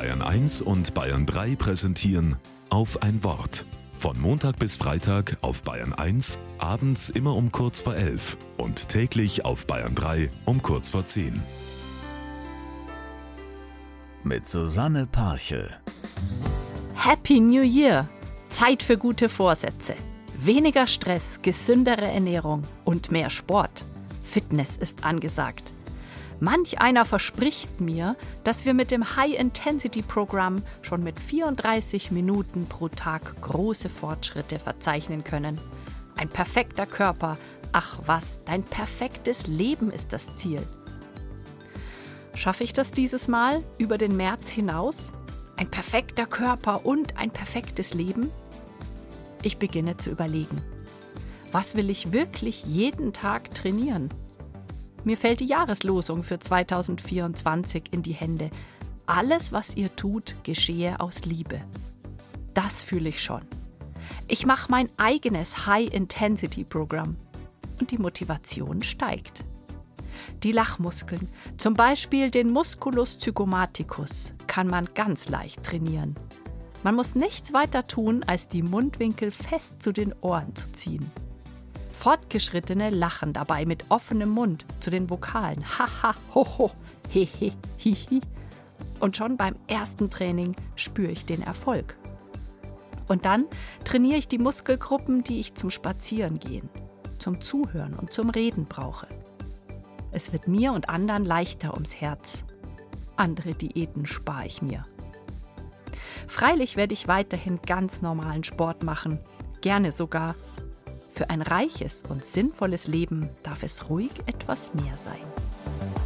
Bayern 1 und Bayern 3 präsentieren auf ein Wort. Von Montag bis Freitag auf Bayern 1, abends immer um kurz vor 11 und täglich auf Bayern 3 um kurz vor 10. Mit Susanne Parche. Happy New Year! Zeit für gute Vorsätze. Weniger Stress, gesündere Ernährung und mehr Sport. Fitness ist angesagt. Manch einer verspricht mir, dass wir mit dem High-Intensity-Programm schon mit 34 Minuten pro Tag große Fortschritte verzeichnen können. Ein perfekter Körper, ach was, dein perfektes Leben ist das Ziel. Schaffe ich das dieses Mal über den März hinaus? Ein perfekter Körper und ein perfektes Leben? Ich beginne zu überlegen. Was will ich wirklich jeden Tag trainieren? Mir fällt die Jahreslosung für 2024 in die Hände. Alles, was ihr tut, geschehe aus Liebe. Das fühle ich schon. Ich mache mein eigenes High-Intensity-Programm und die Motivation steigt. Die Lachmuskeln, zum Beispiel den Musculus zygomaticus, kann man ganz leicht trainieren. Man muss nichts weiter tun, als die Mundwinkel fest zu den Ohren zu ziehen. Fortgeschrittene lachen dabei mit offenem Mund zu den Vokalen. Haha, hoho, hehe, hihi. Und schon beim ersten Training spüre ich den Erfolg. Und dann trainiere ich die Muskelgruppen, die ich zum Spazierengehen, zum Zuhören und zum Reden brauche. Es wird mir und anderen leichter ums Herz. Andere Diäten spare ich mir. Freilich werde ich weiterhin ganz normalen Sport machen, gerne sogar für ein reiches und sinnvolles Leben darf es ruhig etwas mehr sein.